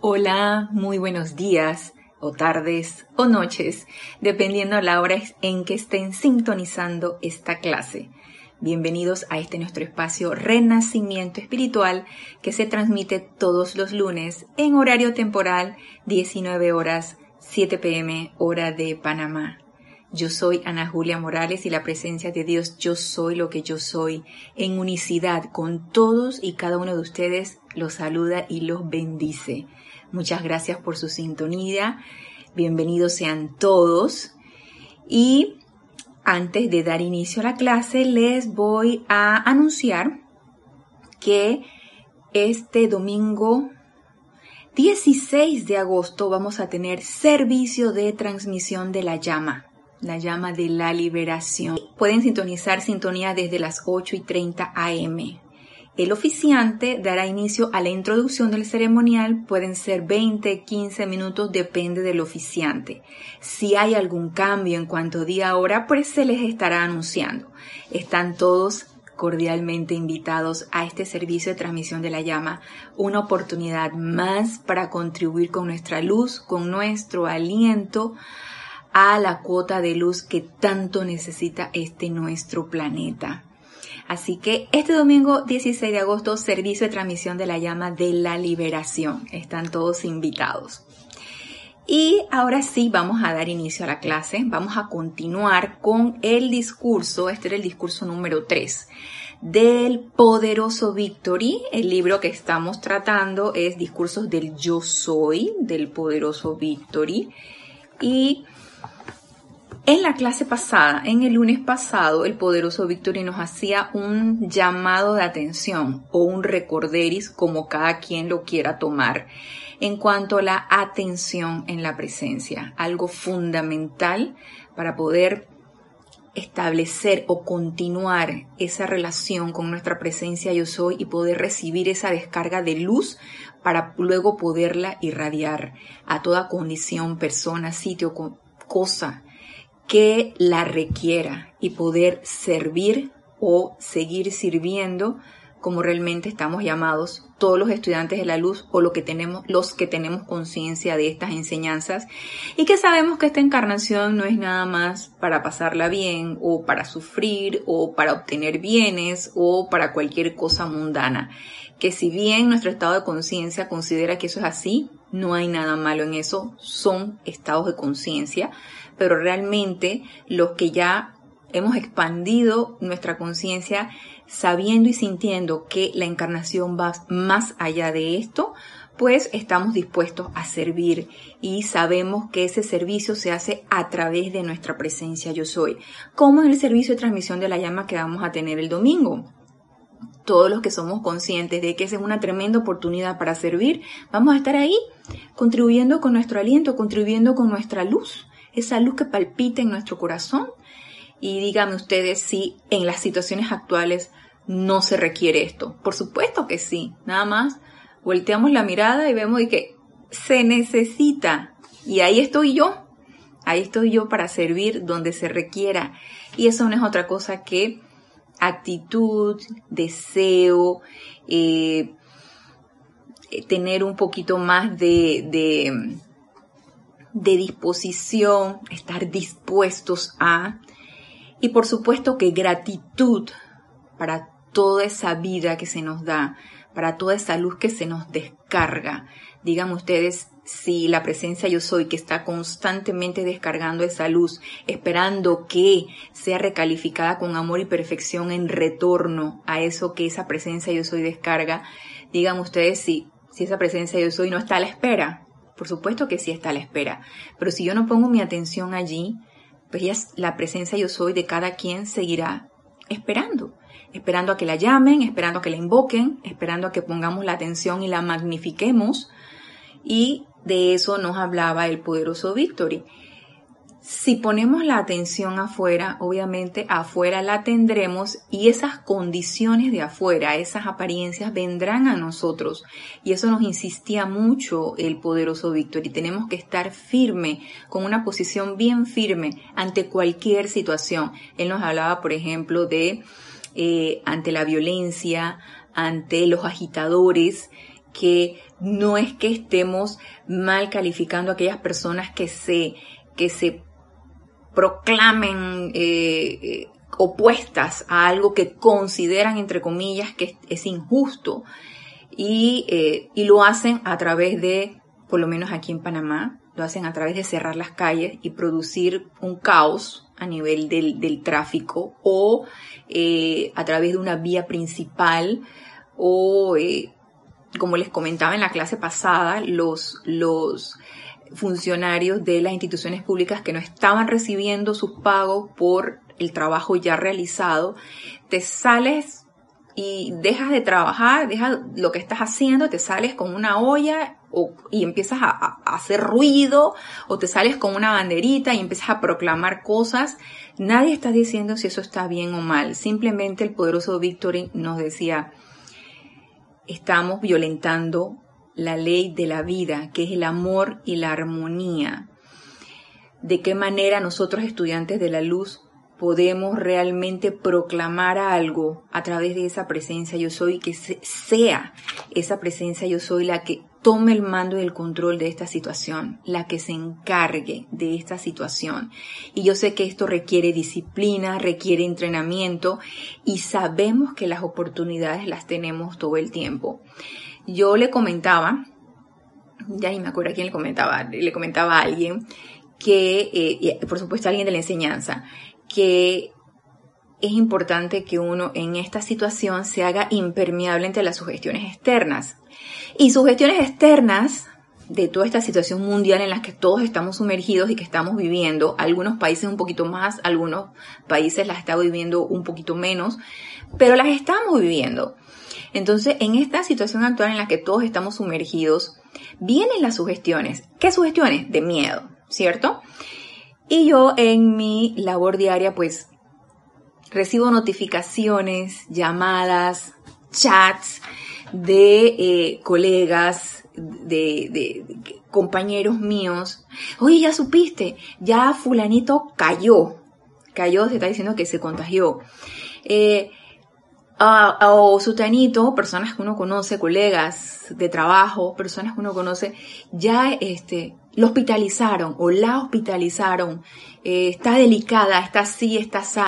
Hola, muy buenos días o tardes o noches, dependiendo la hora en que estén sintonizando esta clase. Bienvenidos a este nuestro espacio Renacimiento Espiritual que se transmite todos los lunes en horario temporal 19 horas 7 pm hora de Panamá. Yo soy Ana Julia Morales y la presencia de Dios, yo soy lo que yo soy, en unicidad con todos y cada uno de ustedes, los saluda y los bendice. Muchas gracias por su sintonía. Bienvenidos sean todos. Y antes de dar inicio a la clase, les voy a anunciar que este domingo 16 de agosto vamos a tener servicio de transmisión de la llama la llama de la liberación. Pueden sintonizar sintonía desde las 8 y 30 am. El oficiante dará inicio a la introducción del ceremonial, pueden ser 20, 15 minutos, depende del oficiante. Si hay algún cambio en cuanto día hora, pues se les estará anunciando. Están todos cordialmente invitados a este servicio de transmisión de la llama, una oportunidad más para contribuir con nuestra luz, con nuestro aliento a la cuota de luz que tanto necesita este nuestro planeta. Así que este domingo 16 de agosto, servicio de transmisión de la llama de la liberación. Están todos invitados. Y ahora sí, vamos a dar inicio a la clase. Vamos a continuar con el discurso. Este era el discurso número 3 del poderoso Victory. El libro que estamos tratando es Discursos del Yo Soy, del poderoso Victory. Y en la clase pasada, en el lunes pasado, el poderoso Victory nos hacía un llamado de atención o un recorderis, como cada quien lo quiera tomar, en cuanto a la atención en la presencia, algo fundamental para poder establecer o continuar esa relación con nuestra presencia yo soy y poder recibir esa descarga de luz para luego poderla irradiar a toda condición, persona, sitio, cosa que la requiera y poder servir o seguir sirviendo como realmente estamos llamados todos los estudiantes de la luz o lo que tenemos, los que tenemos conciencia de estas enseñanzas y que sabemos que esta encarnación no es nada más para pasarla bien o para sufrir o para obtener bienes o para cualquier cosa mundana. Que si bien nuestro estado de conciencia considera que eso es así, no hay nada malo en eso, son estados de conciencia, pero realmente los que ya hemos expandido nuestra conciencia sabiendo y sintiendo que la encarnación va más allá de esto, pues estamos dispuestos a servir y sabemos que ese servicio se hace a través de nuestra presencia yo soy, como en el servicio de transmisión de la llama que vamos a tener el domingo. Todos los que somos conscientes de que esa es una tremenda oportunidad para servir, vamos a estar ahí contribuyendo con nuestro aliento, contribuyendo con nuestra luz esa luz que palpita en nuestro corazón. Y díganme ustedes si en las situaciones actuales no se requiere esto. Por supuesto que sí. Nada más volteamos la mirada y vemos que se necesita. Y ahí estoy yo. Ahí estoy yo para servir donde se requiera. Y eso no es otra cosa que actitud, deseo, eh, tener un poquito más de de disposición, estar dispuestos a, y por supuesto que gratitud para toda esa vida que se nos da, para toda esa luz que se nos descarga. Digan ustedes si la presencia yo soy que está constantemente descargando esa luz, esperando que sea recalificada con amor y perfección en retorno a eso que esa presencia yo soy descarga, digan ustedes si, si esa presencia yo soy no está a la espera, por supuesto que sí está a la espera, pero si yo no pongo mi atención allí, pues ya la presencia yo soy de cada quien seguirá esperando, esperando a que la llamen, esperando a que la invoquen, esperando a que pongamos la atención y la magnifiquemos. Y de eso nos hablaba el poderoso Victory. Si ponemos la atención afuera, obviamente afuera la tendremos y esas condiciones de afuera, esas apariencias vendrán a nosotros. Y eso nos insistía mucho el poderoso Víctor y tenemos que estar firme, con una posición bien firme ante cualquier situación. Él nos hablaba, por ejemplo, de eh, ante la violencia, ante los agitadores, que no es que estemos mal calificando a aquellas personas que se, que se proclamen eh, eh, opuestas a algo que consideran, entre comillas, que es, injusto. Y, eh, y lo hacen a través de, por lo menos aquí en Panamá, lo hacen a través de cerrar las calles y producir un caos a nivel del, tráfico o a través de una vía principal o, como les comentaba en la clase pasada, los, los funcionarios de las instituciones públicas que no estaban recibiendo sus pagos por el trabajo ya realizado, te sales y dejas de trabajar, dejas lo que estás haciendo, te sales con una olla y empiezas a, hacer ruido o te sales con una banderita y empiezas a proclamar cosas, nadie está diciendo si eso está bien o mal. Simplemente el poderoso Victory nos decía, estamos violentando la ley de la vida, que es el amor y la armonía. De qué manera nosotros estudiantes de la luz podemos realmente proclamar algo a través de esa presencia yo soy, que sea esa presencia yo soy la que tome el mando y el control de esta situación, la que se encargue de esta situación. Y yo sé que esto requiere disciplina, requiere entrenamiento y sabemos que las oportunidades las tenemos todo el tiempo. Yo le comentaba, ya ni me acuerdo a quién le comentaba, le comentaba a alguien que, eh, por supuesto alguien de la enseñanza, que es importante que uno en esta situación se haga impermeable ante las sugestiones externas. Y sugestiones externas de toda esta situación mundial en la que todos estamos sumergidos y que estamos viviendo, algunos países un poquito más, algunos países las están viviendo un poquito menos, pero las estamos viviendo. Entonces, en esta situación actual en la que todos estamos sumergidos, vienen las sugestiones. ¿Qué sugestiones? De miedo, ¿cierto? Y yo en mi labor diaria pues recibo notificaciones, llamadas, chats de eh, colegas, de, compañeros míos. Oye, ya supiste, ya fulanito cayó. Cayó, se está diciendo que se contagió. Eh, o sutanito, personas que uno conoce, colegas de trabajo, personas que uno conoce, ya este, lo hospitalizaron o la hospitalizaron, eh, está delicada, está así, está así,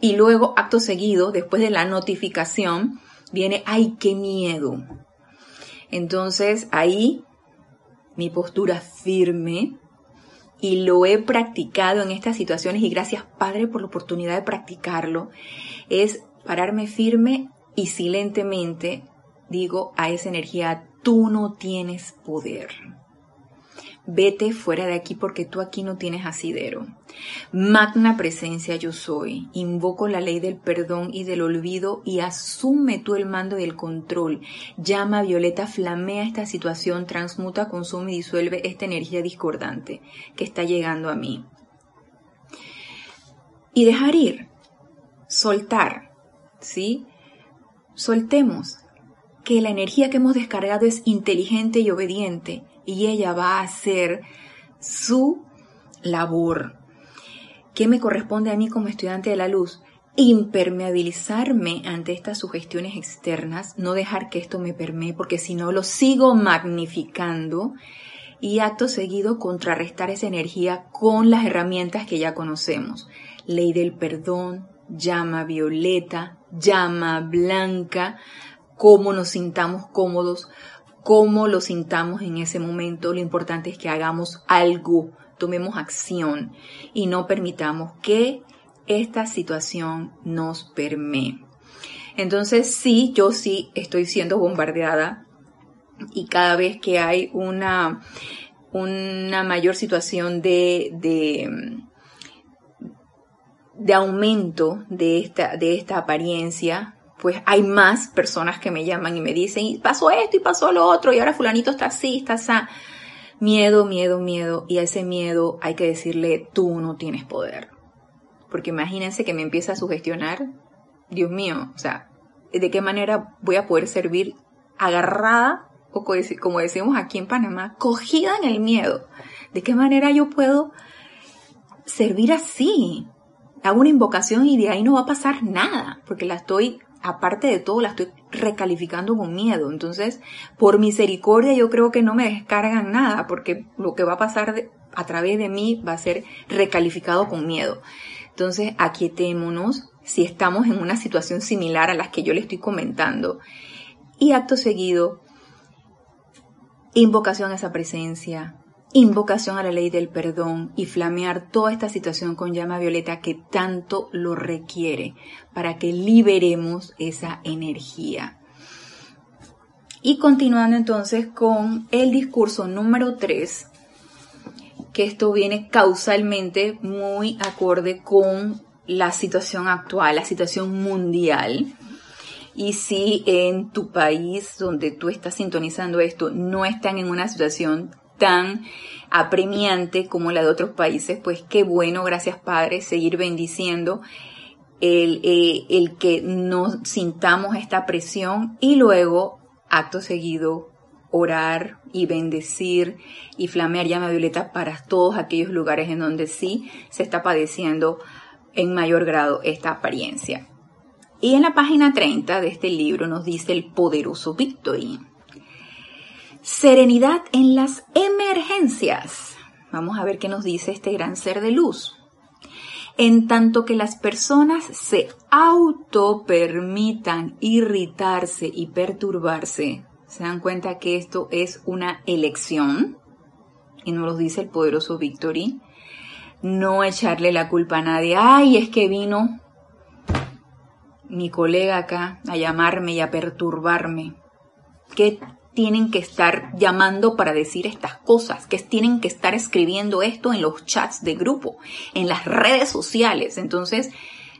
y luego, acto seguido, después de la notificación, viene, ay, qué miedo. Entonces, ahí mi postura firme y lo he practicado en estas situaciones y gracias Padre por la oportunidad de practicarlo, es pararme firme y silentemente digo a esa energía, tú no tienes poder vete fuera de aquí porque tú aquí no tienes asidero. Magna presencia yo soy, invoco la ley del perdón y del olvido y asume tú el mando y el control. Llama Violeta, flamea esta situación, transmuta, consume y disuelve esta energía discordante que está llegando a mí. Y dejar ir, soltar, ¿sí? Soltemos, que la energía que hemos descargado es inteligente y obediente y ella va a hacer su labor. ¿Qué me corresponde a mí como estudiante de la luz? Impermeabilizarme ante estas sugestiones externas, no dejar que esto me permee, porque si no lo sigo magnificando y acto seguido contrarrestar esa energía con las herramientas que ya conocemos. Ley del perdón, llama violeta, llama blanca, cómo nos sintamos cómodos, cómo lo sintamos en ese momento, lo importante es que hagamos algo, tomemos acción y no permitamos que esta situación nos permee. Entonces sí, yo sí estoy siendo bombardeada y cada vez que hay una, una mayor situación de, de, de aumento de esta, de esta apariencia, pues hay más personas que me llaman y me dicen, y pasó esto y pasó lo otro, y ahora fulanito está así, está así. Miedo, miedo, miedo. Y a ese miedo hay que decirle, tú no tienes poder. Porque imagínense que me empieza a sugestionar, Dios mío, o sea, ¿de qué manera voy a poder servir agarrada, o como decimos aquí en Panamá, cogida en el miedo? ¿De qué manera yo puedo servir así? Hago una invocación y de ahí no va a pasar nada, porque la estoy aparte de todo, la estoy recalificando con miedo. Entonces, por misericordia, yo creo que no me descargan nada, porque lo que va a pasar a través de mí va a ser recalificado con miedo. Entonces, aquietémonos si estamos en una situación similar a las que yo le estoy comentando. Y acto seguido, invocación a esa presencia, invocación a la ley del perdón y flamear toda esta situación con llama violeta que tanto lo requiere para que liberemos esa energía. Y continuando entonces con el discurso número 3, que esto viene causalmente muy acorde con la situación actual, la situación mundial. Y si en tu país donde tú estás sintonizando esto no están en una situación tan apremiante como la de otros países, pues qué bueno, gracias Padre, seguir bendiciendo el, eh, el que no sintamos esta presión y luego, acto seguido, orar y bendecir y flamear llama violeta para todos aquellos lugares en donde sí se está padeciendo en mayor grado esta apariencia. Y en la página 30 de este libro nos dice el poderoso Victory. Serenidad en las emergencias. Vamos a ver qué nos dice este gran ser de luz. En tanto que las personas se auto permitan irritarse y perturbarse, se dan cuenta que esto es una elección, y nos lo dice el poderoso Victory, no echarle la culpa a nadie. Ay, es que vino mi colega acá a llamarme y a perturbarme. ¿Qué tienen que estar llamando para decir estas cosas, que tienen que estar escribiendo esto en los chats de grupo, en las redes sociales. Entonces,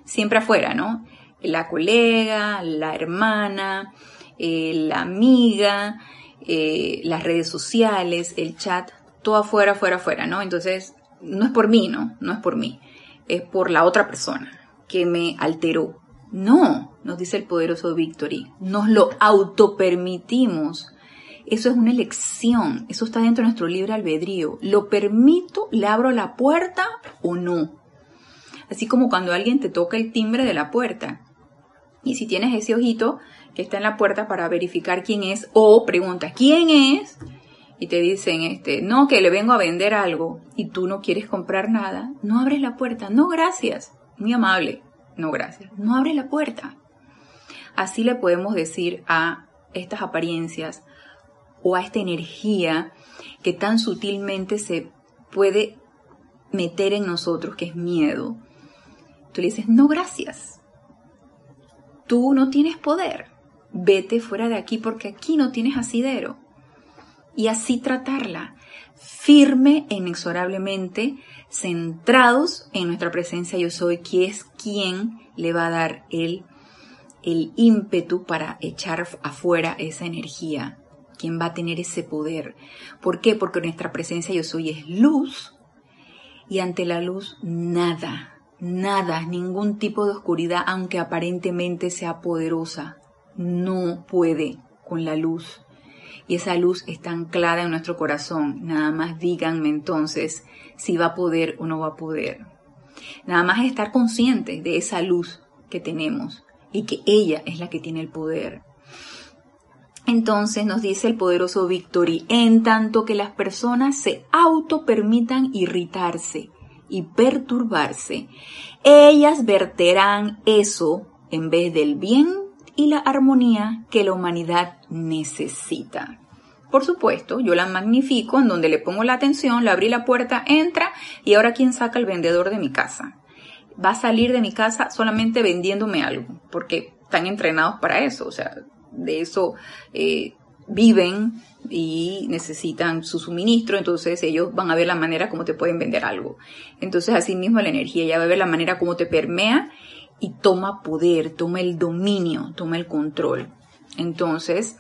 siempre afuera, ¿no? La colega, la hermana, eh, la amiga, eh, las redes sociales, el chat, todo afuera, afuera, afuera, ¿no? Entonces, no es por mí, ¿no? No es por mí, es por la otra persona que me alteró. No, nos dice el poderoso Victory, nos lo autopermitimos eso es una elección, eso está dentro de nuestro libre albedrío. ¿Lo permito? ¿Le abro la puerta o no? Así como cuando alguien te toca el timbre de la puerta. Y si tienes ese ojito que está en la puerta para verificar quién es o pregunta quién es y te dicen este, no, que le vengo a vender algo y tú no quieres comprar nada, no abres la puerta. No, gracias. Muy amable. No, gracias. No abre la puerta. Así le podemos decir a estas apariencias, o a esta energía que tan sutilmente se puede meter en nosotros, que es miedo. Tú le dices, no, gracias. Tú no tienes poder. Vete fuera de aquí porque aquí no tienes asidero. Y así tratarla, firme e inexorablemente, centrados en nuestra presencia yo soy, que es quien le va a dar el, el ímpetu para echar afuera esa energía quien va a tener ese poder. ¿Por qué? Porque nuestra presencia yo soy es luz y ante la luz nada, nada, ningún tipo de oscuridad, aunque aparentemente sea poderosa, no puede con la luz. Y esa luz está anclada en nuestro corazón. Nada más díganme entonces si va a poder o no va a poder. Nada más estar conscientes de esa luz que tenemos y que ella es la que tiene el poder. Entonces nos dice el poderoso Victory, en tanto que las personas se auto permitan irritarse y perturbarse, ellas verterán eso en vez del bien y la armonía que la humanidad necesita. Por supuesto, yo la magnifico en donde le pongo la atención, le abrí la puerta, entra y ahora quién saca el vendedor de mi casa. Va a salir de mi casa solamente vendiéndome algo, porque están entrenados para eso, o sea, de eso eh, viven y necesitan su suministro, entonces ellos van a ver la manera como te pueden vender algo. Entonces así mismo la energía ya va a ver la manera como te permea y toma poder, toma el dominio, toma el control. Entonces,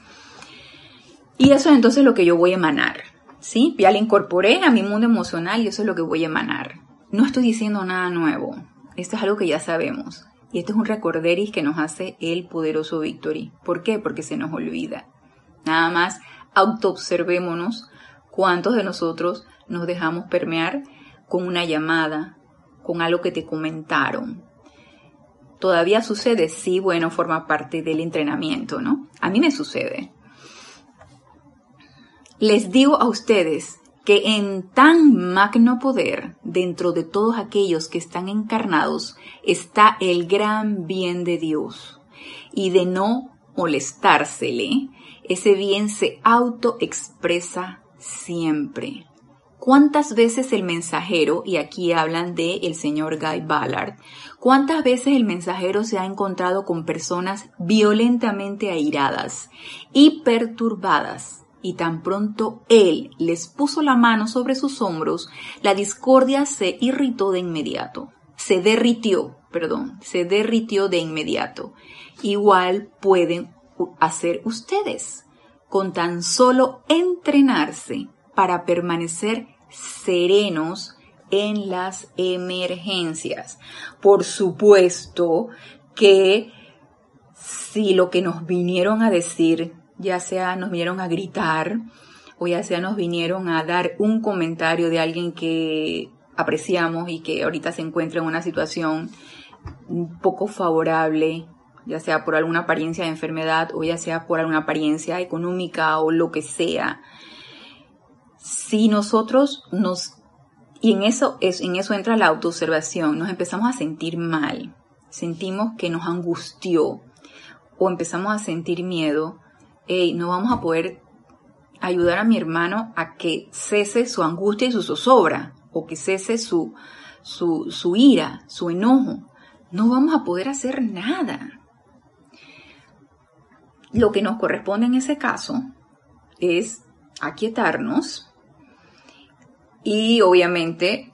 y eso es entonces lo que yo voy a emanar, ¿sí? Ya le incorporé a mi mundo emocional y eso es lo que voy a emanar. No estoy diciendo nada nuevo, esto es algo que ya sabemos. Y este es un recorderis que nos hace el poderoso Victory. ¿Por qué? Porque se nos olvida. Nada más autoobservémonos cuántos de nosotros nos dejamos permear con una llamada, con algo que te comentaron. ¿Todavía sucede? Sí, bueno, forma parte del entrenamiento, ¿no? A mí me sucede. Les digo a ustedes que en tan magno poder dentro de todos aquellos que están encarnados está el gran bien de Dios y de no molestársele, ese bien se autoexpresa siempre. ¿Cuántas veces el mensajero, y aquí hablan de el señor Guy Ballard, cuántas veces el mensajero se ha encontrado con personas violentamente airadas y perturbadas? Y tan pronto él les puso la mano sobre sus hombros, la discordia se irritó de inmediato. Se derritió, perdón, se derritió de inmediato. Igual pueden hacer ustedes con tan solo entrenarse para permanecer serenos en las emergencias. Por supuesto que si lo que nos vinieron a decir, ya sea nos vinieron a gritar o ya sea nos vinieron a dar un comentario de alguien que apreciamos y que ahorita se encuentra en una situación un poco favorable, ya sea por alguna apariencia de enfermedad o ya sea por alguna apariencia económica o lo que sea, si nosotros nos, y en eso, es, en eso entra la autoobservación, nos empezamos a sentir mal, sentimos que nos angustió o empezamos a sentir miedo, no vamos a poder ayudar a mi hermano a que cese su angustia y su zozobra, o que cese su, su, su ira, su enojo. No vamos a poder hacer nada. Lo que nos corresponde en ese caso es aquietarnos, y obviamente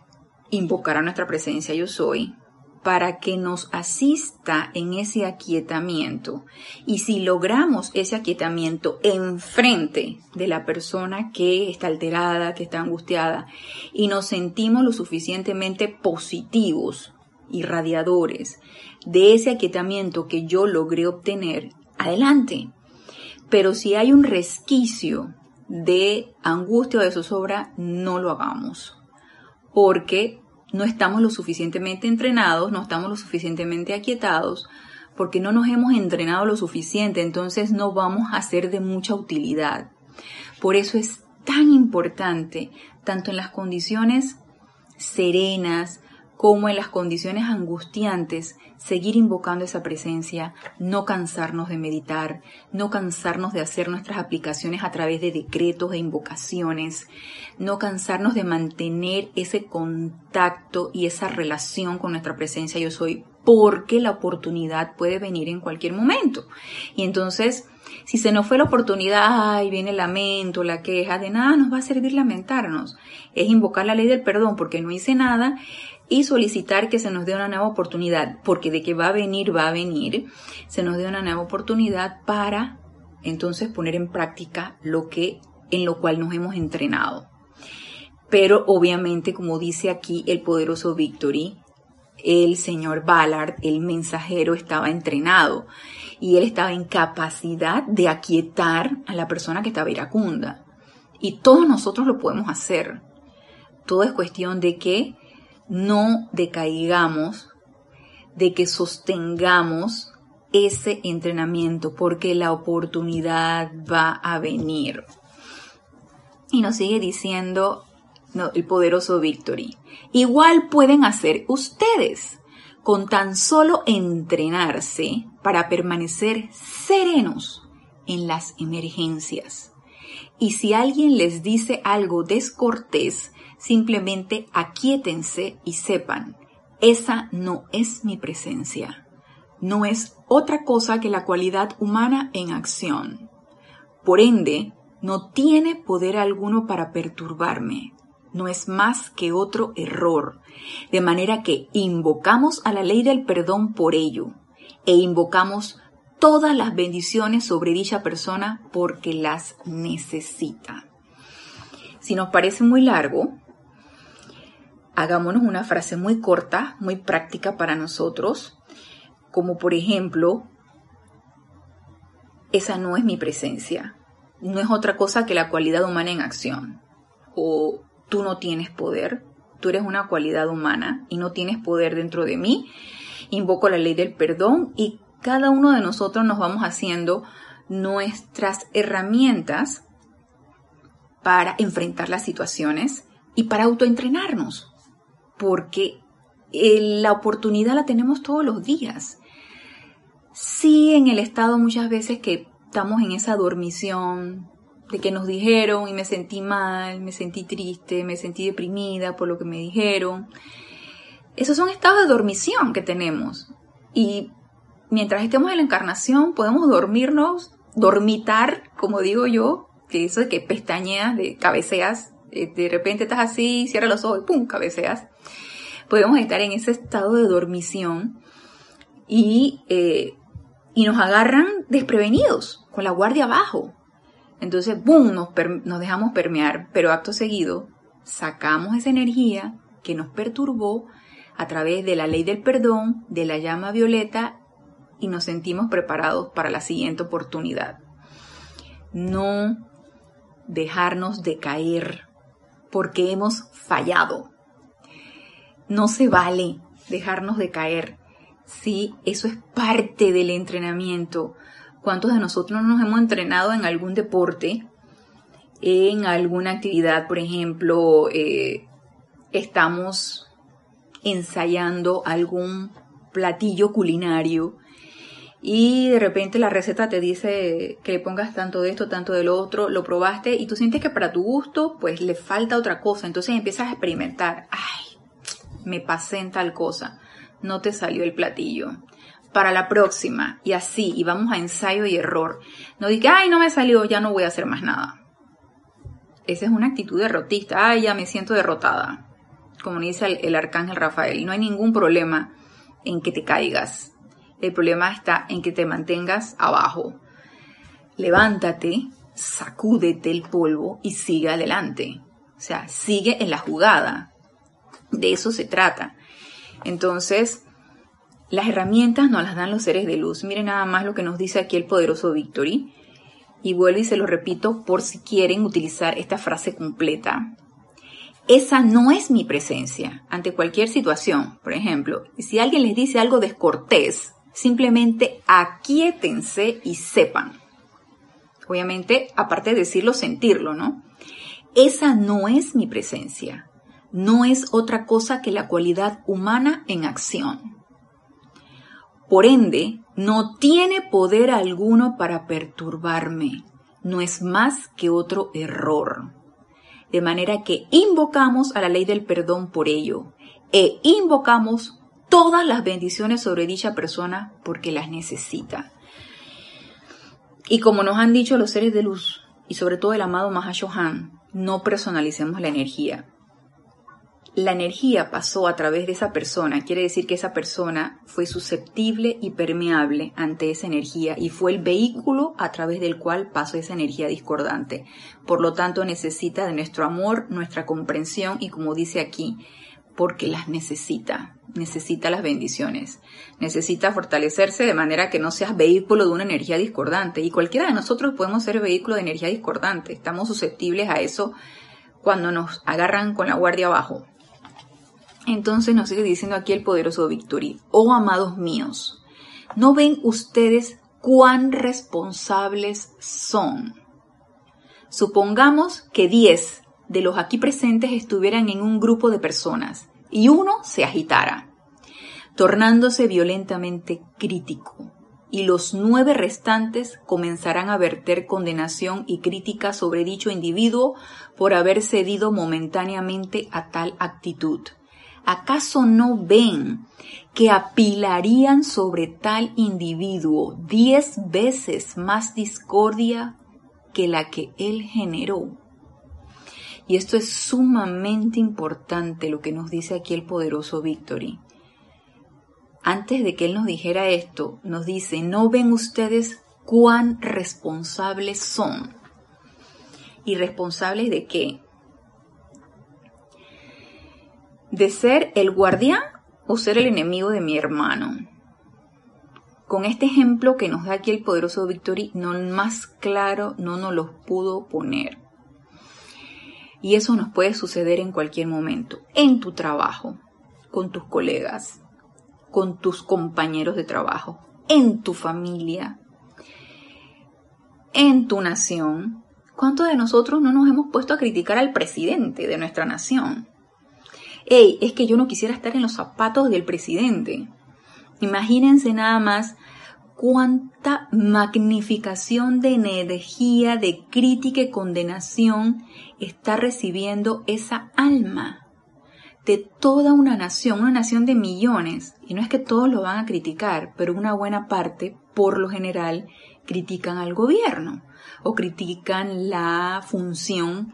invocar a nuestra presencia yo soy para que nos asista en ese aquietamiento. Y si logramos ese aquietamiento enfrente de la persona que está alterada, que está angustiada, y nos sentimos lo suficientemente positivos y radiadores de ese aquietamiento que yo logré obtener, adelante. Pero si hay un resquicio de angustia o de zozobra, no lo hagamos. Porque no estamos lo suficientemente entrenados, no estamos lo suficientemente aquietados, porque no nos hemos entrenado lo suficiente, entonces no vamos a ser de mucha utilidad. Por eso es tan importante, tanto en las condiciones serenas, como en las condiciones angustiantes, seguir invocando esa presencia, no cansarnos de meditar, no cansarnos de hacer nuestras aplicaciones a través de decretos e invocaciones, no cansarnos de mantener ese contacto y esa relación con nuestra presencia yo soy, porque la oportunidad puede venir en cualquier momento. Y entonces, si se nos fue la oportunidad, ay, viene el lamento, la queja, de nada nos va a servir lamentarnos. Es invocar la ley del perdón porque no hice nada y solicitar que se nos dé una nueva oportunidad, porque de que va a venir, va a venir, se nos dé una nueva oportunidad para entonces poner en práctica lo que en lo cual nos hemos entrenado. Pero obviamente, como dice aquí el poderoso Victory, el señor Ballard, el mensajero, estaba entrenado y él estaba en capacidad de aquietar a la persona que estaba iracunda. Y todos nosotros lo podemos hacer. Todo es cuestión de que no decaigamos, de que sostengamos ese entrenamiento, porque la oportunidad va a venir. Y nos sigue diciendo el poderoso Victory. Igual pueden hacer ustedes con tan solo entrenarse para permanecer serenos en las emergencias. Y si alguien les dice algo descortés, Simplemente aquíétense y sepan, esa no es mi presencia. No es otra cosa que la cualidad humana en acción. Por ende, no tiene poder alguno para perturbarme. No es más que otro error. De manera que invocamos a la ley del perdón por ello e invocamos todas las bendiciones sobre dicha persona porque las necesita. Si nos parece muy largo, hagámonos una frase muy corta, muy práctica para nosotros, como por ejemplo, esa no es mi presencia, no es otra cosa que la cualidad humana en acción, o tú no tienes poder, tú eres una cualidad humana y no tienes poder dentro de mí, invoco la ley del perdón y cada uno de nosotros nos vamos haciendo nuestras herramientas para enfrentar las situaciones y para autoentrenarnos, porque eh, la oportunidad la tenemos todos los días. Sí, en el estado muchas veces que estamos en esa dormición, de que nos dijeron y me sentí mal, me sentí triste, me sentí deprimida por lo que me dijeron. Esos son estados de dormición que tenemos. Y mientras estemos en la encarnación podemos dormirnos, dormitar, como digo yo, que eso de que pestañeas, de cabeceas, eh, de repente estás así, cierra los ojos y pum, cabeceas. Podemos estar en ese estado de dormición y, eh, y nos agarran desprevenidos, con la guardia abajo. Entonces, ¡boom!, nos, nos dejamos permear, pero acto seguido sacamos esa energía que nos perturbó a través de la ley del perdón, de la llama violeta y nos sentimos preparados para la siguiente oportunidad. No dejarnos de caer porque hemos fallado. No se vale dejarnos de caer. Sí, eso es parte del entrenamiento. ¿Cuántos de nosotros nos hemos entrenado en algún deporte, en alguna actividad? Por ejemplo, eh, estamos ensayando algún platillo culinario y de repente la receta te dice que le pongas tanto de esto, tanto de lo otro, lo probaste y tú sientes que para tu gusto pues le falta otra cosa, entonces empiezas a experimentar, ay, me pasé en tal cosa, no te salió el platillo para la próxima y así, y vamos a ensayo y error. No diga, ay, no me salió, ya no voy a hacer más nada. Esa es una actitud derrotista, ay, ya me siento derrotada. Como dice el, el arcángel Rafael, no hay ningún problema en que te caigas. El problema está en que te mantengas abajo. Levántate, sacúdete el polvo y sigue adelante. O sea, sigue en la jugada. De eso se trata. Entonces, las herramientas nos las dan los seres de luz. Miren nada más lo que nos dice aquí el poderoso Victory. Y vuelvo y se lo repito por si quieren utilizar esta frase completa. Esa no es mi presencia ante cualquier situación. Por ejemplo, si alguien les dice algo descortés, simplemente aquíétense y sepan. Obviamente, aparte de decirlo, sentirlo, ¿no? Esa no es mi presencia. No es otra cosa que la cualidad humana en acción. Por ende, no tiene poder alguno para perturbarme. No es más que otro error. De manera que invocamos a la ley del perdón por ello e invocamos todas las bendiciones sobre dicha persona porque las necesita. Y como nos han dicho los seres de luz, y sobre todo el amado Mahashohan, no personalicemos la energía la energía pasó a través de esa persona, quiere decir que esa persona fue susceptible y permeable ante esa energía y fue el vehículo a través del cual pasó esa energía discordante. Por lo tanto, necesita de nuestro amor, nuestra comprensión y como dice aquí, porque las necesita, necesita las bendiciones, necesita fortalecerse de manera que no seas vehículo de una energía discordante. Y cualquiera de nosotros podemos ser vehículo de energía discordante, estamos susceptibles a eso cuando nos agarran con la guardia abajo. Entonces nos sigue diciendo aquí el poderoso Victory, oh amados míos, ¿no ven ustedes cuán responsables son? Supongamos que 10 de los aquí presentes estuvieran en un grupo de personas y uno se agitara, tornándose violentamente crítico, y los nueve restantes comenzarán a verter condenación y crítica sobre dicho individuo por haber cedido momentáneamente a tal actitud. ¿Acaso no ven que apilarían sobre tal individuo diez veces más discordia que la que él generó? Y esto es sumamente importante lo que nos dice aquí el poderoso Victory. Antes de que él nos dijera esto, nos dice, ¿no ven ustedes cuán responsables son? ¿Y responsables de qué? De ser el guardián o ser el enemigo de mi hermano. Con este ejemplo que nos da aquí el poderoso Victory, no más claro no nos lo pudo poner. Y eso nos puede suceder en cualquier momento, en tu trabajo, con tus colegas, con tus compañeros de trabajo, en tu familia, en tu nación. ¿Cuántos de nosotros no nos hemos puesto a criticar al presidente de nuestra nación? Ey, es que yo no quisiera estar en los zapatos del presidente. Imagínense nada más cuánta magnificación de energía, de crítica y condenación está recibiendo esa alma de toda una nación, una nación de millones. Y no es que todos lo van a criticar, pero una buena parte, por lo general, critican al gobierno o critican la función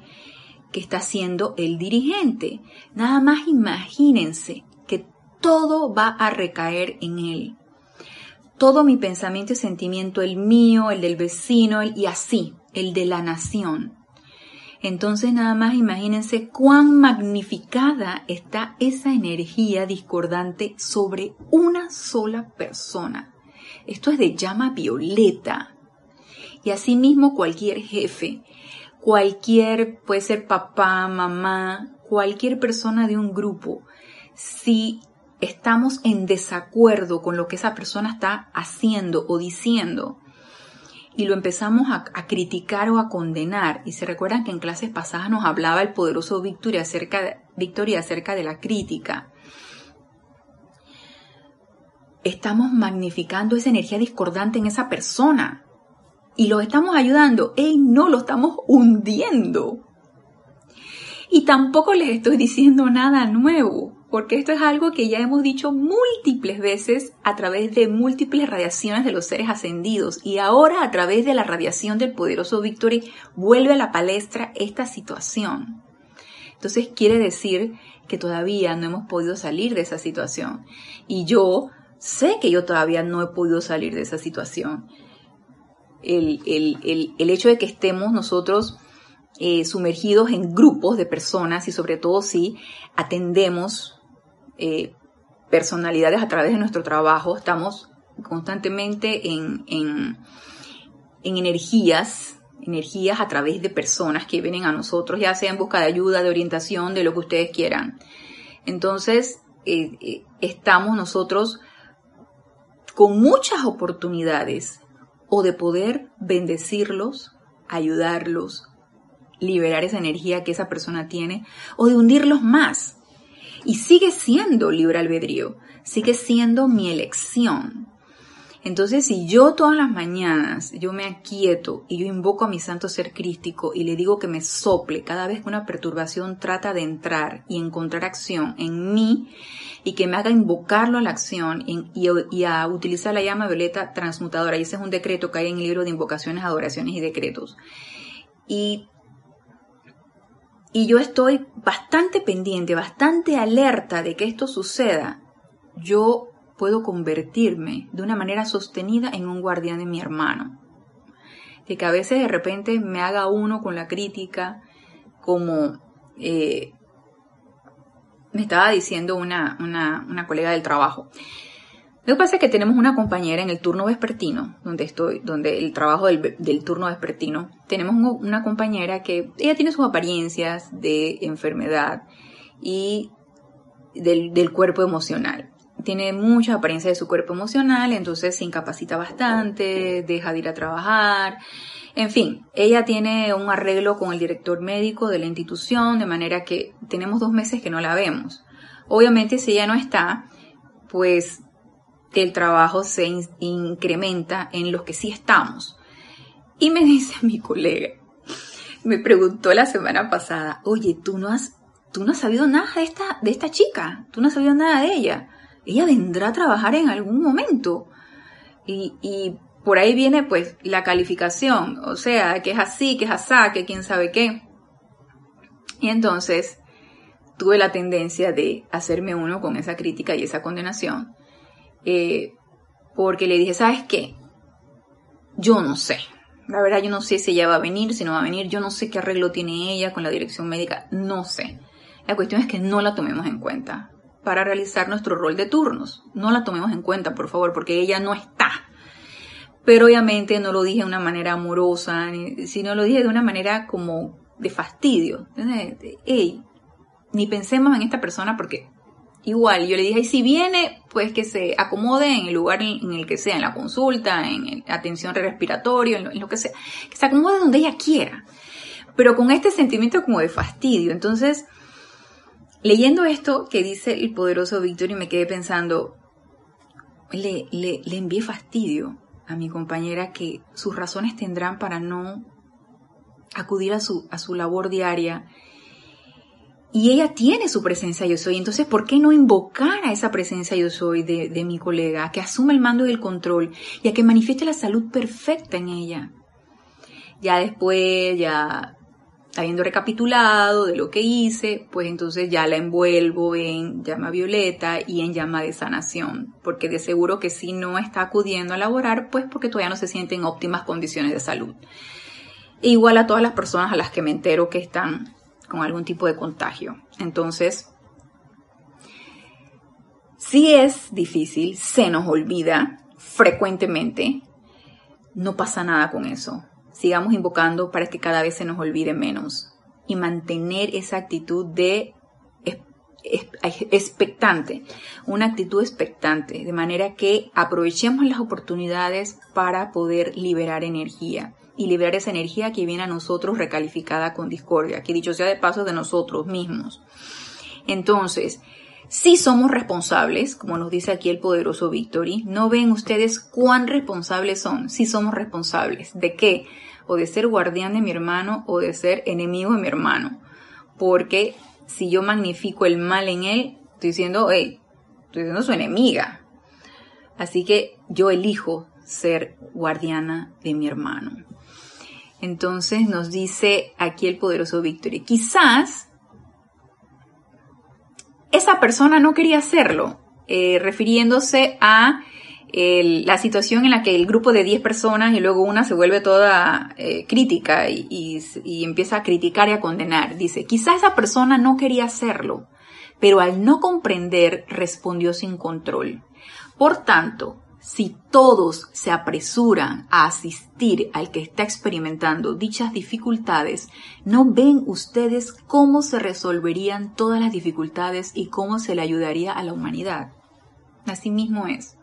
que está haciendo el dirigente. Nada más imagínense que todo va a recaer en él todo mi pensamiento y sentimiento, el mío, el del vecino y así, el de la nación. Entonces nada más imagínense cuán magnificada está esa energía discordante sobre una sola persona. Esto es de llama violeta. Y asimismo cualquier jefe, cualquier, puede ser papá, mamá, cualquier persona de un grupo, si estamos en desacuerdo con lo que esa persona está haciendo o diciendo y lo empezamos a, criticar o a condenar. Y se recuerdan que en clases pasadas nos hablaba el poderoso Victoria acerca de, acerca de la crítica. Estamos magnificando esa energía discordante en esa persona y lo estamos ayudando. ¡Ey, no! Lo estamos hundiendo. Y tampoco les estoy diciendo nada nuevo porque esto es algo que ya hemos dicho múltiples veces a través de múltiples radiaciones de los seres ascendidos y ahora a través de la radiación del poderoso Victory vuelve a la palestra esta situación. Entonces quiere decir que todavía no hemos podido salir de esa situación y yo sé que yo todavía no he podido salir de esa situación. El, hecho de que estemos nosotros eh, sumergidos en grupos de personas y sobre todo si atendemos eh, personalidades a través de nuestro trabajo, estamos constantemente en, en, energías, energías a través de personas que vienen a nosotros, ya sea en busca de ayuda, de orientación, de lo que ustedes quieran. Entonces, eh, estamos nosotros con muchas oportunidades o de poder bendecirlos, ayudarlos, liberar esa energía que esa persona tiene, o de hundirlos más y sigue siendo libre albedrío, sigue siendo mi elección. Entonces, si yo todas las mañanas yo me aquieto y yo invoco a mi santo ser crístico y le digo que me sople cada vez que una perturbación trata de entrar y encontrar acción en mí y que me haga invocarlo a la acción y, y, a utilizar la llama violeta transmutadora, y ese es un decreto que hay en el libro de invocaciones, adoraciones y decretos. Y y yo estoy bastante pendiente, bastante alerta de que esto suceda, yo puedo convertirme de una manera sostenida en un guardián de mi hermano. De que a veces de repente me haga uno con la crítica, como eh, me estaba diciendo una, una, una colega del trabajo. Lo que pasa es que tenemos una compañera en el turno vespertino, donde estoy, donde el trabajo del, turno vespertino, tenemos una compañera que ella tiene sus apariencias de enfermedad y del, del cuerpo emocional. Tiene mucha apariencia de su cuerpo emocional, entonces se incapacita bastante, deja de ir a trabajar. En fin, ella tiene un arreglo con el director médico de la institución, de manera que tenemos dos meses que no la vemos. Obviamente, si ella no está, pues el trabajo se incrementa en los que sí estamos. Y me dice mi colega, me preguntó la semana pasada, oye, tú no has, tú no has sabido nada de esta, de esta chica, tú no has sabido nada de ella. Ella vendrá a trabajar en algún momento. Y, y por ahí viene pues la calificación, o sea, que es así, que es asá, que quién sabe qué. Y entonces tuve la tendencia de hacerme uno con esa crítica y esa condenación eh, porque le dije, ¿sabes qué? Yo no sé. La verdad, yo no sé si ella va a venir, si no va a venir. Yo no sé qué arreglo tiene ella con la dirección médica. No sé. La cuestión es que no la tomemos en cuenta para realizar nuestro rol de turnos. No la tomemos en cuenta, por favor, porque ella no está. Pero obviamente no lo dije de una manera amorosa, sino lo dije de una manera como de fastidio. Ey, ni pensemos en esta persona porque igual, yo le dije, y si viene, pues que se acomode en el lugar en, el que sea, en la consulta, en atención respiratoria, en lo, que sea, que se acomode donde ella quiera, pero con este sentimiento como de fastidio. Entonces, leyendo esto que dice el poderoso Víctor y me quedé pensando, le, le, le envié fastidio a mi compañera que sus razones tendrán para no acudir a su, a su labor diaria y ella tiene su presencia yo soy. Entonces, ¿por qué no invocar a esa presencia yo soy de, de mi colega, a que asuma el mando y el control y a que manifieste la salud perfecta en ella? Ya después, ya habiendo recapitulado de lo que hice, pues entonces ya la envuelvo en llama violeta y en llama de sanación, porque de seguro que si no está acudiendo a laborar, pues porque todavía no se siente en óptimas condiciones de salud. E igual a todas las personas a las que me entero que están con algún tipo de contagio. Entonces, si es difícil, se nos olvida frecuentemente, no pasa nada con eso. Sigamos invocando para que cada vez se nos olvide menos y mantener esa actitud de expectante, una actitud expectante, de manera que aprovechemos las oportunidades para poder liberar energía y liberar esa energía que viene a nosotros recalificada con discordia, que dicho sea de paso de nosotros mismos. Entonces, si somos responsables, como nos dice aquí el poderoso Victory, ¿no ven ustedes cuán responsables son? Si somos responsables. ¿De qué? O de ser guardián de mi hermano o de ser enemigo de mi hermano. Porque si yo magnifico el mal en él, estoy diciendo, hey, estoy siendo su enemiga. Así que yo elijo ser guardiana de mi hermano. Entonces nos dice aquí el poderoso Victory, quizás esa persona no quería hacerlo, eh, refiriéndose a la situación en la que el grupo de 10 personas y luego una se vuelve toda eh, crítica y, y empieza a criticar y a condenar. Dice, quizás esa persona no quería hacerlo, pero al no comprender respondió sin control. Por tanto, si todos se apresuran a asistir al que está experimentando dichas dificultades, ¿no ven ustedes cómo se resolverían todas las dificultades y cómo se le ayudaría a la humanidad? Así mismo es.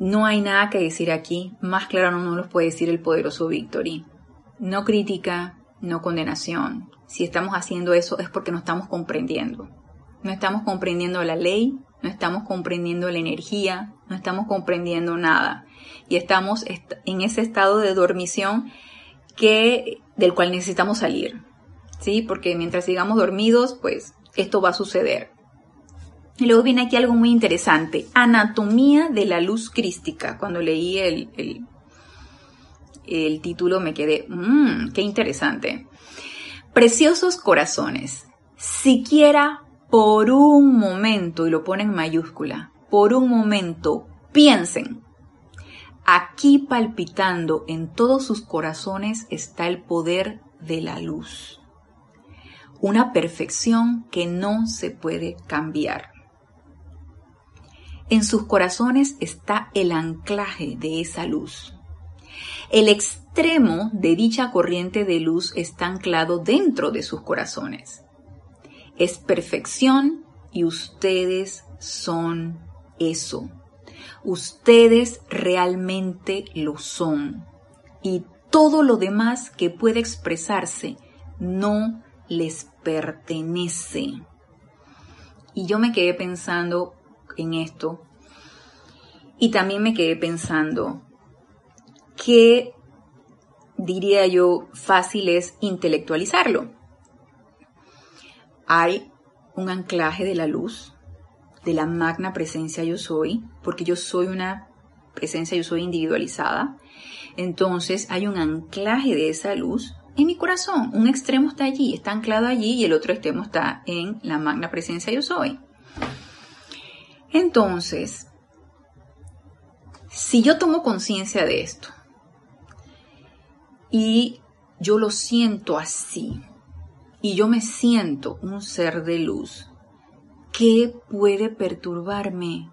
No hay nada que decir aquí, más claro no nos lo puede decir el poderoso Victory. No crítica, no condenación. Si estamos haciendo eso es porque no estamos comprendiendo. No estamos comprendiendo la ley, no estamos comprendiendo la energía, no estamos comprendiendo nada. Y estamos en ese estado de dormición que, del cual necesitamos salir. ¿Sí? Porque mientras sigamos dormidos, pues esto va a suceder. Y luego viene aquí algo muy interesante. Anatomía de la luz crística. Cuando leí el, el, título me quedé, mmm, qué interesante. Preciosos corazones. Siquiera por un momento, y lo pone en mayúscula, por un momento, piensen, aquí palpitando en todos sus corazones está el poder de la luz, una perfección que no se puede cambiar. En sus corazones está el anclaje de esa luz. El extremo de dicha corriente de luz está anclado dentro de sus corazones es perfección y ustedes son eso. Ustedes realmente lo son. Y todo lo demás que puede expresarse no les pertenece. Y yo me quedé pensando en esto. Y también me quedé pensando que diría yo fácil es intelectualizarlo hay un anclaje de la luz, de la magna presencia yo soy, porque yo soy una presencia yo soy individualizada. Entonces hay un anclaje de esa luz en mi corazón. Un extremo está allí, está anclado allí y el otro extremo está en la magna presencia yo soy. Entonces, si yo tomo conciencia de esto y yo lo siento así, y yo me siento un ser de luz, ¿qué puede perturbarme?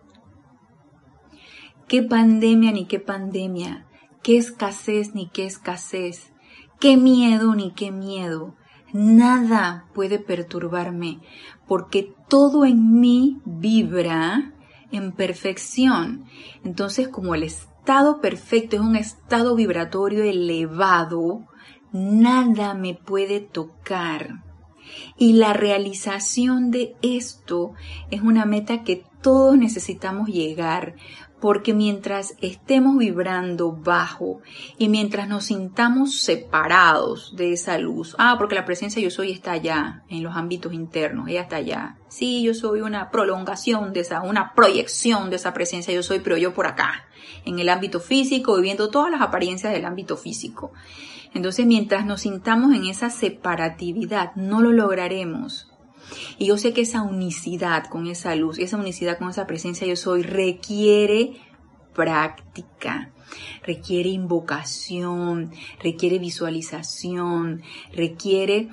¿Qué pandemia ni qué pandemia? ¿Qué escasez ni qué escasez? ¿Qué miedo ni qué miedo? Nada puede perturbarme porque todo en mí vibra en perfección. Entonces, como el estado perfecto es un estado vibratorio elevado, nada me puede tocar. Y la realización de esto es una meta que todos necesitamos llegar, porque mientras estemos vibrando bajo y mientras nos sintamos separados de esa luz, ah, porque la presencia yo soy está allá, en los ámbitos internos, ella está allá. Sí, yo soy una prolongación de esa, una proyección de esa presencia yo soy, pero yo por acá, en el ámbito físico, viviendo todas las apariencias del ámbito físico. Entonces, mientras nos sintamos en esa separatividad, no lo lograremos. Y yo sé que esa unicidad con esa luz, esa unicidad con esa presencia yo soy, requiere práctica, requiere invocación, requiere visualización, requiere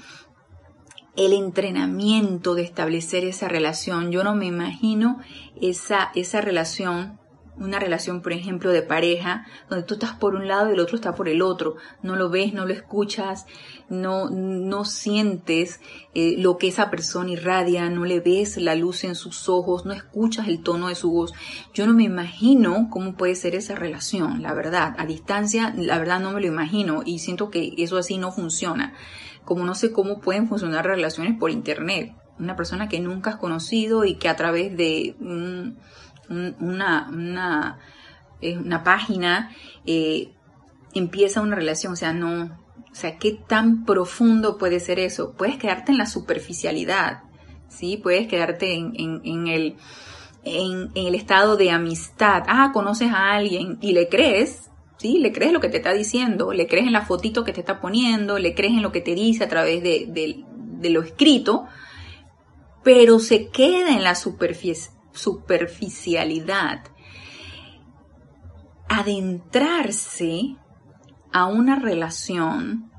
el entrenamiento de establecer esa relación. Yo no me imagino esa, esa relación una relación, por ejemplo, de pareja, donde tú estás por un lado y el otro está por el otro. No lo ves, no lo escuchas, no, no sientes eh, lo que esa persona irradia, no le ves la luz en sus ojos, no escuchas el tono de su voz. Yo no me imagino cómo puede ser esa relación, la verdad. A distancia, la verdad no me lo imagino y siento que eso así no funciona. Como no sé cómo pueden funcionar relaciones por internet. Una persona que nunca has conocido y que a través de una, una, una página, eh, empieza una relación, o sea, no, o sea, ¿qué tan profundo puede ser eso? Puedes quedarte en la superficialidad, ¿sí? Puedes quedarte en, en, el, en, el estado de amistad. Ah, conoces a alguien y le crees, ¿sí? Le crees lo que te está diciendo, le crees en la fotito que te está poniendo, le crees en lo que te dice a través de, de lo escrito, pero se queda en la superficie, superficialidad. Adentrarse a una relación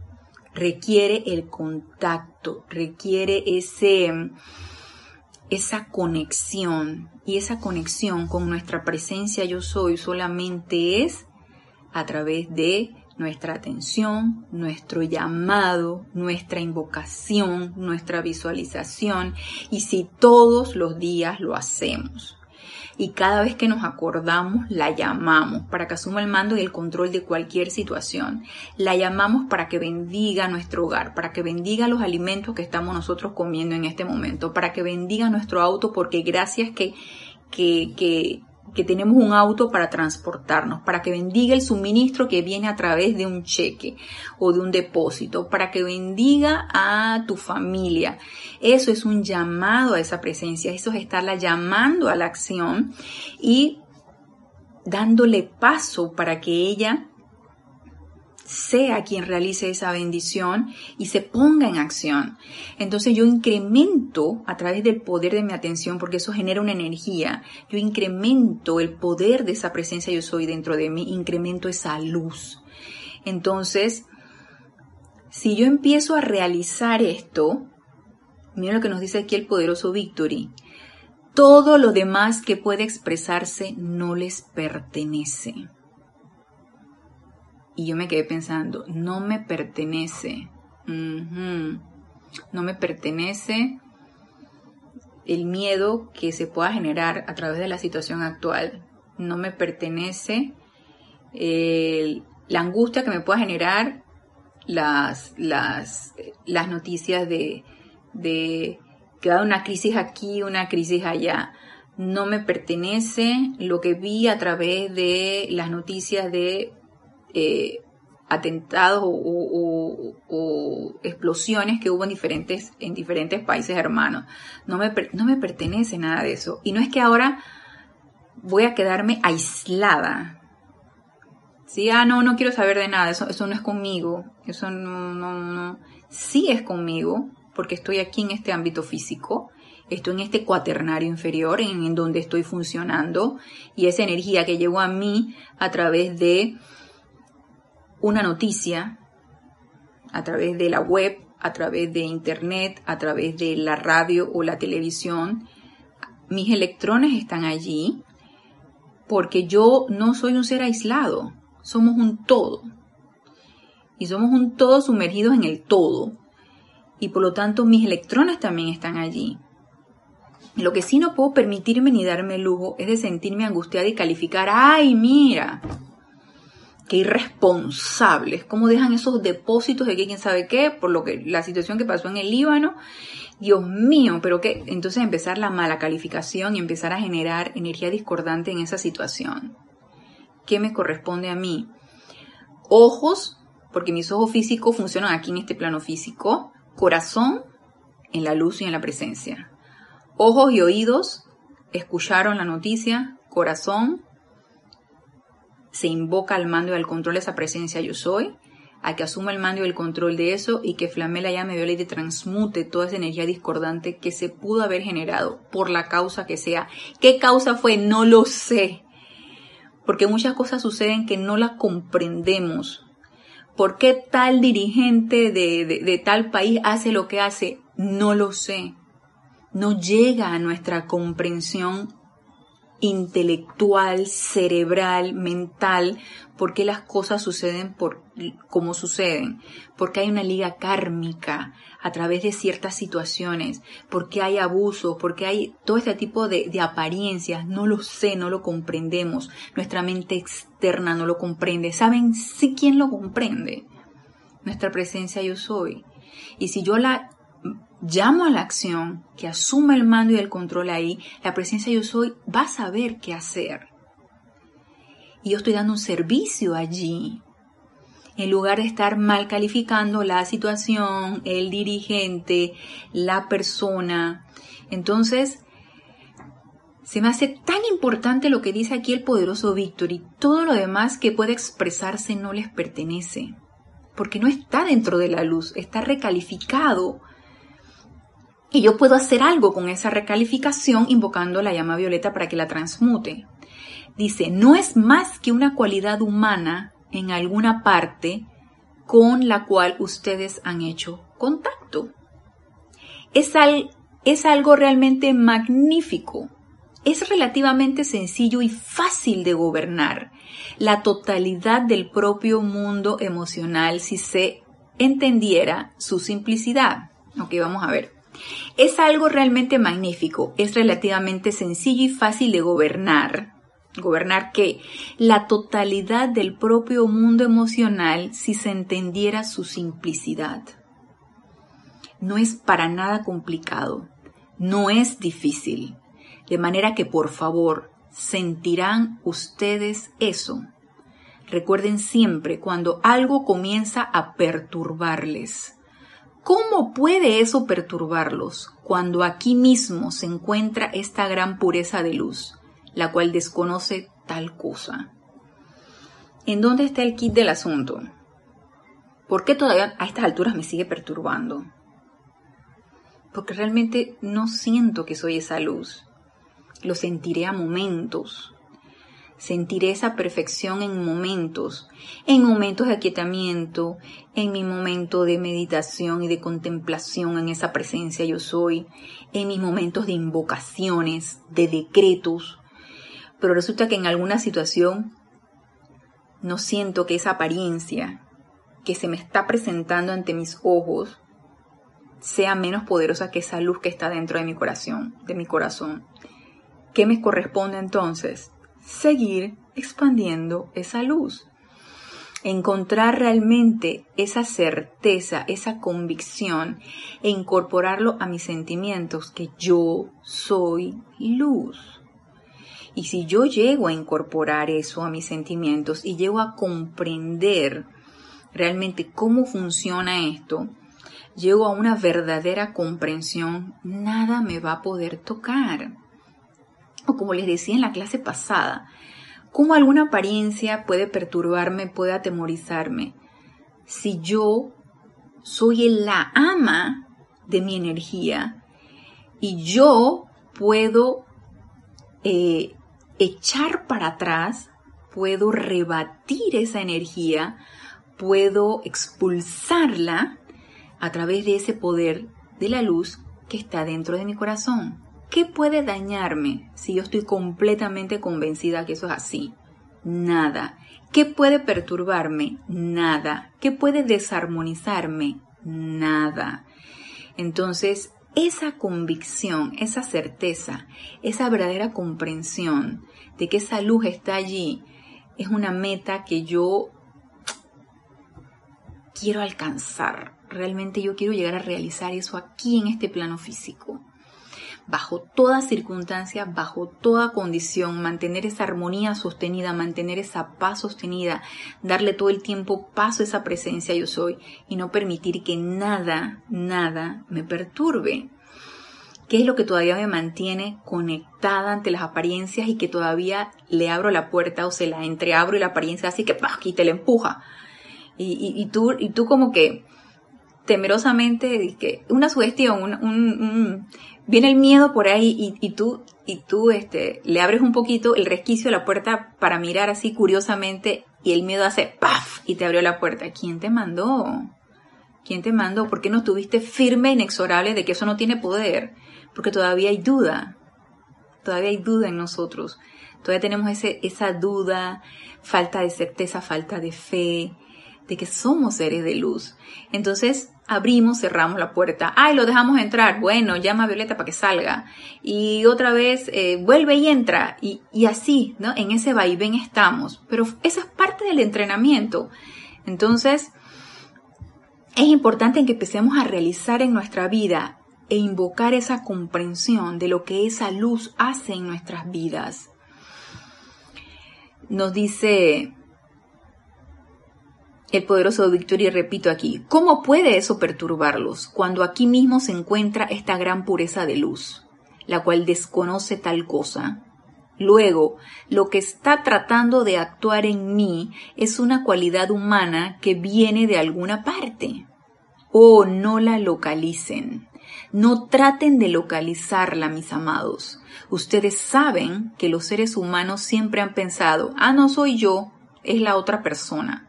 requiere el contacto, requiere ese, esa conexión. Y esa conexión con nuestra presencia yo soy solamente es a través de nuestra atención, nuestro llamado, nuestra invocación, nuestra visualización y si todos los días lo hacemos. Y cada vez que nos acordamos, la llamamos para que asuma el mando y el control de cualquier situación. La llamamos para que bendiga nuestro hogar, para que bendiga los alimentos que estamos nosotros comiendo en este momento, para que bendiga nuestro auto, porque gracias que, que, que que tenemos un auto para transportarnos, para que bendiga el suministro que viene a través de un cheque o de un depósito, para que bendiga a tu familia. Eso es un llamado a esa presencia, eso es estarla llamando a la acción y dándole paso para que ella sea quien realice esa bendición y se ponga en acción. Entonces yo incremento a través del poder de mi atención, porque eso genera una energía, yo incremento el poder de esa presencia yo soy dentro de mí, incremento esa luz. Entonces, si yo empiezo a realizar esto, mira lo que nos dice aquí el poderoso Victory, todo lo demás que puede expresarse no les pertenece. Y yo me quedé pensando, no me pertenece. No me pertenece el miedo que se pueda generar a través de la situación actual. No me pertenece la angustia que me pueda generar las, las, las noticias de, de que da una crisis aquí, una crisis allá. No me pertenece lo que vi a través de las noticias de eh, atentados o, explosiones que hubo en diferentes, en diferentes países hermanos. No me, no me pertenece nada de eso. Y no es que ahora voy a quedarme aislada. Sí, ah, no, no quiero saber de nada, eso, eso no es conmigo, eso no, no, no, sí es conmigo, porque estoy aquí en este ámbito físico, estoy en este cuaternario inferior en, en donde estoy funcionando y esa energía que llegó a mí a través de una noticia a través de la web, a través de internet, a través de la radio o la televisión, mis electrones están allí porque yo no soy un ser aislado, somos un todo. Y somos un todo sumergidos en el todo. y por lo tanto mis electrones también están allí. Lo que sí no puedo permitirme ni darme el lujo es de sentirme angustiada y calificar, ay, mira, qué irresponsables, cómo dejan esos depósitos de quién sabe qué, por lo que la situación que pasó en el Líbano. Dios mío, pero que entonces empezar la mala calificación y empezar a generar energía discordante en esa situación. ¿Qué me corresponde a mí? Ojos, porque mis ojos físicos funcionan aquí en este plano físico. Corazón, en la luz y en la presencia. Ojos y oídos escucharon la noticia, corazón se invoca al mando y al control de esa presencia yo soy, a que asuma el mando y el control de eso y que flame la llame violeta y transmute toda esa energía discordante que se pudo haber generado por la causa que sea. ¿Qué causa fue? No lo sé. Porque muchas cosas suceden que no las comprendemos. ¿Por qué tal dirigente de, de tal país hace lo que hace? No lo sé no llega a nuestra comprensión intelectual, cerebral, mental, por qué las cosas suceden por como suceden, porque hay una liga kármica a través de ciertas situaciones, porque hay abusos, porque hay todo este tipo de, de apariencias, no lo sé, no lo comprendemos, nuestra mente externa no lo comprende. ¿Saben si quién lo comprende? Nuestra presencia yo soy. Y si yo la llamo a la acción, que asuma el mando y el control ahí, la presencia yo soy va a saber qué hacer. Y yo estoy dando un servicio allí, en lugar de estar mal calificando la situación, el dirigente, la persona. Entonces, se me hace tan importante lo que dice aquí el poderoso Víctor y todo lo demás que puede expresarse no les pertenece, porque no está dentro de la luz, está recalificado y yo puedo hacer algo con esa recalificación invocando la llama violeta para que la transmute. Dice, no es más que una cualidad humana en alguna parte con la cual ustedes han hecho contacto. Es, algo realmente magnífico. Es relativamente sencillo y fácil de gobernar. La totalidad del propio mundo emocional si se entendiera su simplicidad. Ok, vamos a ver. Es algo realmente magnífico, es relativamente sencillo y fácil de gobernar. ¿Gobernar qué? La totalidad del propio mundo emocional si se entendiera su simplicidad. No es para nada complicado, no es difícil. De manera que por favor, sentirán ustedes eso. Recuerden siempre cuando algo comienza a perturbarles ¿Cómo puede eso perturbarlos cuando aquí mismo se encuentra esta gran pureza de luz, la cual desconoce tal cosa? ¿En dónde está el kit del asunto? ¿Por qué todavía a estas alturas me sigue perturbando? Porque realmente no siento que soy esa luz. Lo sentiré a momentos, Sentiré esa perfección en momentos, en momentos de aquietamiento, en mi momento de meditación y de contemplación en esa presencia yo soy, en mis momentos de invocaciones, de decretos. Pero resulta que en alguna situación no siento que esa apariencia que se me está presentando ante mis ojos sea menos poderosa que esa luz que está dentro de mi corazón, de mi corazón. ¿Qué me corresponde entonces? Seguir expandiendo esa luz. Encontrar realmente esa certeza, esa convicción e incorporarlo a mis sentimientos, que yo soy luz. Y si yo llego a incorporar eso a mis sentimientos y llego a comprender realmente cómo funciona esto, llego a una verdadera comprensión, nada me va a poder tocar o como les decía en la clase pasada, cómo alguna apariencia puede perturbarme, puede atemorizarme. Si yo soy la ama de mi energía y yo puedo eh, echar para atrás, puedo rebatir esa energía, puedo expulsarla a través de ese poder de la luz que está dentro de mi corazón. ¿Qué puede dañarme si yo estoy completamente convencida que eso es así? Nada. ¿Qué puede perturbarme? Nada. ¿Qué puede desarmonizarme? Nada. Entonces, esa convicción, esa certeza, esa verdadera comprensión de que esa luz está allí, es una meta que yo quiero alcanzar. Realmente yo quiero llegar a realizar eso aquí en este plano físico. Bajo toda circunstancia, bajo toda condición, mantener esa armonía sostenida, mantener esa paz sostenida, darle todo el tiempo paso a esa presencia yo soy y no permitir que nada, nada me perturbe. ¿Qué es lo que todavía me mantiene conectada ante las apariencias y que todavía le abro la puerta o se la entreabro y la apariencia así que ¡pah! y te la empuja? Y, tú, y tú como que temerosamente, que una sugestión, un, viene el miedo por ahí y, tú, y tú este, le abres un poquito el resquicio de la puerta para mirar así curiosamente y el miedo hace ¡paf! y te abrió la puerta. ¿Quién te mandó? ¿Quién te mandó? ¿Por qué no estuviste firme, inexorable de que eso no tiene poder? Porque todavía hay duda. Todavía hay duda en nosotros. Todavía tenemos ese, esa duda, falta de certeza, falta de fe, de que somos seres de luz. Entonces abrimos, cerramos la puerta. Ay, lo dejamos entrar. Bueno, llama a Violeta para que salga. Y otra vez eh, vuelve y entra. Y, y así, ¿no? En ese vaivén estamos. Pero esa es parte del entrenamiento. Entonces, es importante que empecemos a realizar en nuestra vida e invocar esa comprensión de lo que esa luz hace en nuestras vidas. Nos dice el poderoso Víctor y repito aquí, ¿cómo puede eso perturbarlos cuando aquí mismo se encuentra esta gran pureza de luz, la cual desconoce tal cosa? Luego, lo que está tratando de actuar en mí es una cualidad humana que viene de alguna parte. Oh, no la localicen. No traten de localizarla, mis amados. Ustedes saben que los seres humanos siempre han pensado, ah, no soy yo, es la otra persona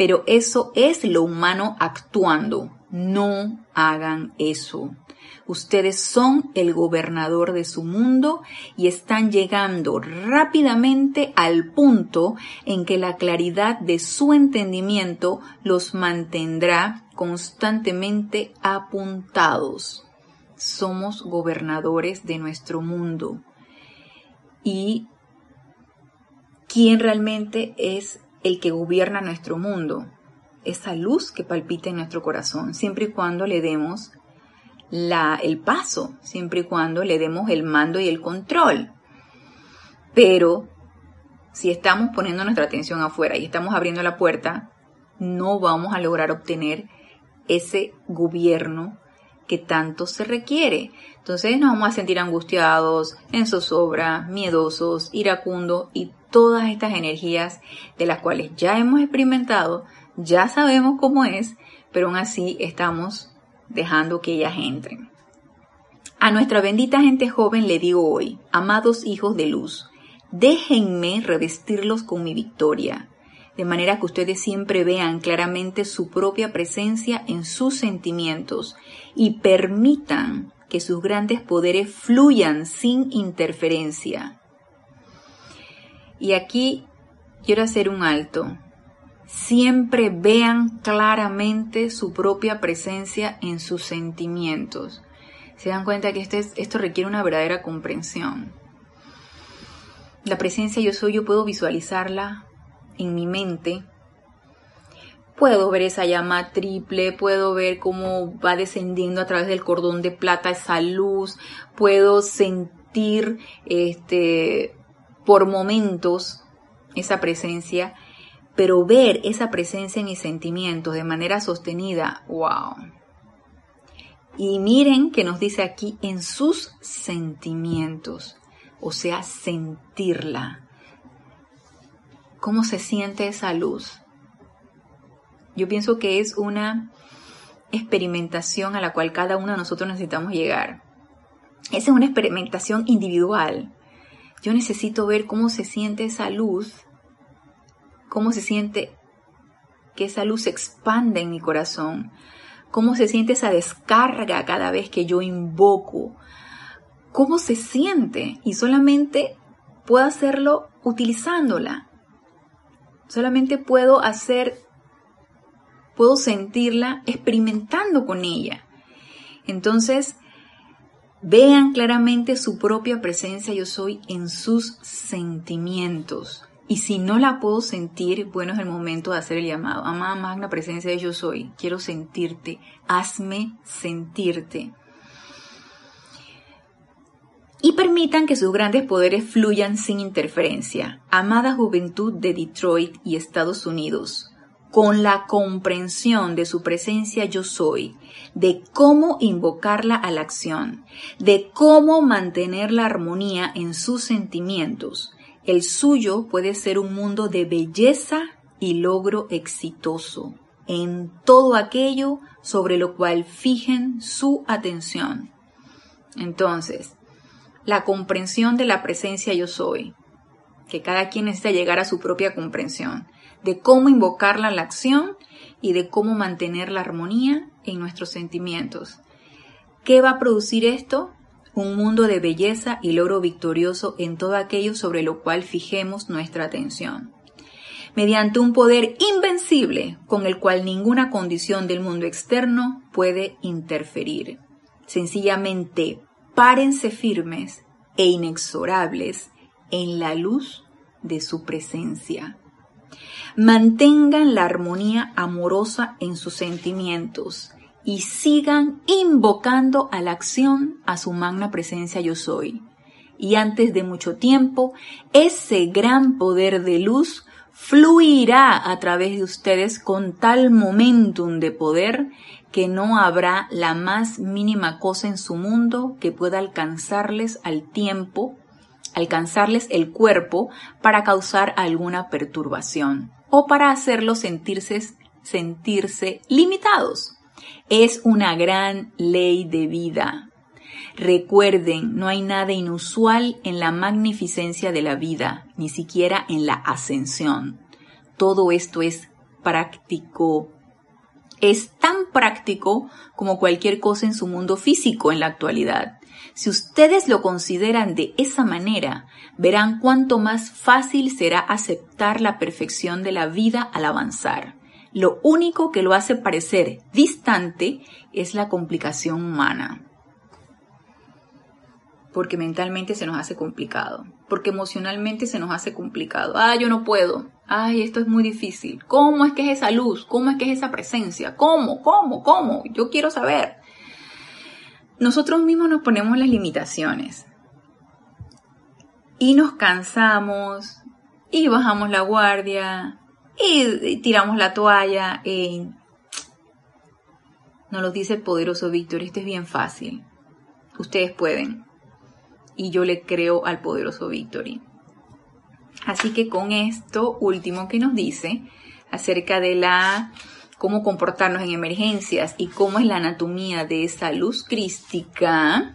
pero eso es lo humano actuando. No hagan eso. Ustedes son el gobernador de su mundo y están llegando rápidamente al punto en que la claridad de su entendimiento los mantendrá constantemente apuntados. Somos gobernadores de nuestro mundo. Y quién realmente es el que gobierna nuestro mundo, esa luz que palpita en nuestro corazón, siempre y cuando le demos la, el paso, siempre y cuando le demos el mando y el control. Pero si estamos poniendo nuestra atención afuera y estamos abriendo la puerta, no vamos a lograr obtener ese gobierno que tanto se requiere. Entonces nos vamos a sentir angustiados, en zozobra, miedosos, iracundos y todas estas energías de las cuales ya hemos experimentado, ya sabemos cómo es, pero aún así estamos dejando que ellas entren. A nuestra bendita gente joven le digo hoy, amados hijos de luz, déjenme revestirlos con mi victoria, de manera que ustedes siempre vean claramente su propia presencia en sus sentimientos y permitan que sus grandes poderes fluyan sin interferencia y aquí quiero hacer un alto. Siempre vean claramente su propia presencia en sus sentimientos. Se dan cuenta que este esto requiere una verdadera comprensión. La presencia yo soy, yo puedo visualizarla en mi mente. Puedo ver esa llama triple, puedo ver cómo va descendiendo a través del cordón de plata esa luz, puedo sentir este por momentos esa presencia, pero ver esa presencia en mis sentimientos de manera sostenida, wow. Y miren que nos dice aquí en sus sentimientos, o sea, sentirla. ¿Cómo se siente esa luz? Yo pienso que es una experimentación a la cual cada uno de nosotros necesitamos llegar. Esa es una experimentación individual, yo necesito ver cómo se siente esa luz, cómo se siente que esa luz se expande en mi corazón, cómo se siente esa descarga cada vez que yo invoco, cómo se siente y solamente puedo hacerlo utilizándola. Solamente puedo hacer, puedo sentirla experimentando con ella. Entonces, vean claramente su propia presencia yo soy en sus sentimientos. Y si no la puedo sentir, bueno, es el momento de hacer el llamado. Amada magna presencia de yo soy, quiero sentirte, hazme sentirte. Y permitan que sus grandes poderes fluyan sin interferencia. Amada juventud de Detroit y Estados Unidos, con la comprensión de su presencia yo soy, de cómo invocarla a la acción, de cómo mantener la armonía en sus sentimientos, el suyo puede ser un mundo de belleza y logro exitoso en todo aquello sobre lo cual fijen su atención. Entonces, la comprensión de la presencia yo soy, que cada quien necesita llegar a su propia comprensión, de cómo invocarla a la acción y de cómo mantener la armonía en nuestros sentimientos. ¿Qué va a producir esto? un mundo de belleza y logro victorioso en todo aquello sobre lo cual fijemos nuestra atención. Mediante un poder invencible con el cual ninguna condición del mundo externo puede interferir. Sencillamente, párense firmes e inexorables en la luz de su presencia. Mantengan la armonía amorosa en sus sentimientos y sigan invocando a la acción a su magna presencia yo soy. Y antes de mucho tiempo, ese gran poder de luz fluirá a través de ustedes con tal momentum de poder que no habrá la más mínima cosa en su mundo que pueda alcanzarles al tiempo, alcanzarles el cuerpo para causar alguna perturbación o para hacerlos sentirse, sentirse limitados. Es una gran ley de vida. Recuerden, no hay nada inusual en la magnificencia de la vida, ni siquiera en la ascensión. Todo esto es práctico. Es tan práctico como cualquier cosa en su mundo físico en la actualidad. Si ustedes lo consideran de esa manera, verán cuánto más fácil será aceptar la perfección de la vida al avanzar. Lo único que lo hace parecer distante es la complicación humana. Porque mentalmente se nos hace complicado. Porque emocionalmente se nos hace complicado. Ah, yo no puedo. Ay, esto es muy difícil. ¿Cómo es que es esa luz? ¿Cómo es que es esa presencia? ¿Cómo? ¿Cómo? ¿Cómo? Yo quiero saber. Nosotros mismos nos ponemos las limitaciones. Y nos cansamos. Y bajamos la guardia y tiramos la toalla. y nos lo dice el poderoso Víctor, este es bien fácil. Ustedes pueden. Y yo le creo al poderoso Victory. Así que con esto último que nos dice acerca de la cómo comportarnos en emergencias y cómo es la anatomía de esa luz crística,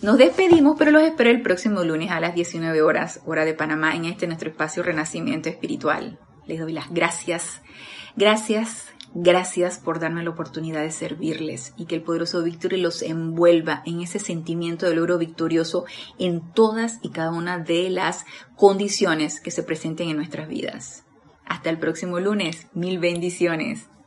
nos despedimos, pero los espero el próximo lunes a las 19 horas, hora de Panamá, en este nuestro espacio Renacimiento Espiritual. Les doy las gracias. Gracias, gracias por darme la oportunidad de servirles y que el poderoso Víctor los envuelva en ese sentimiento de logro victorioso en todas y cada una de las condiciones que se presenten en nuestras vidas. Hasta el próximo lunes. Mil bendiciones.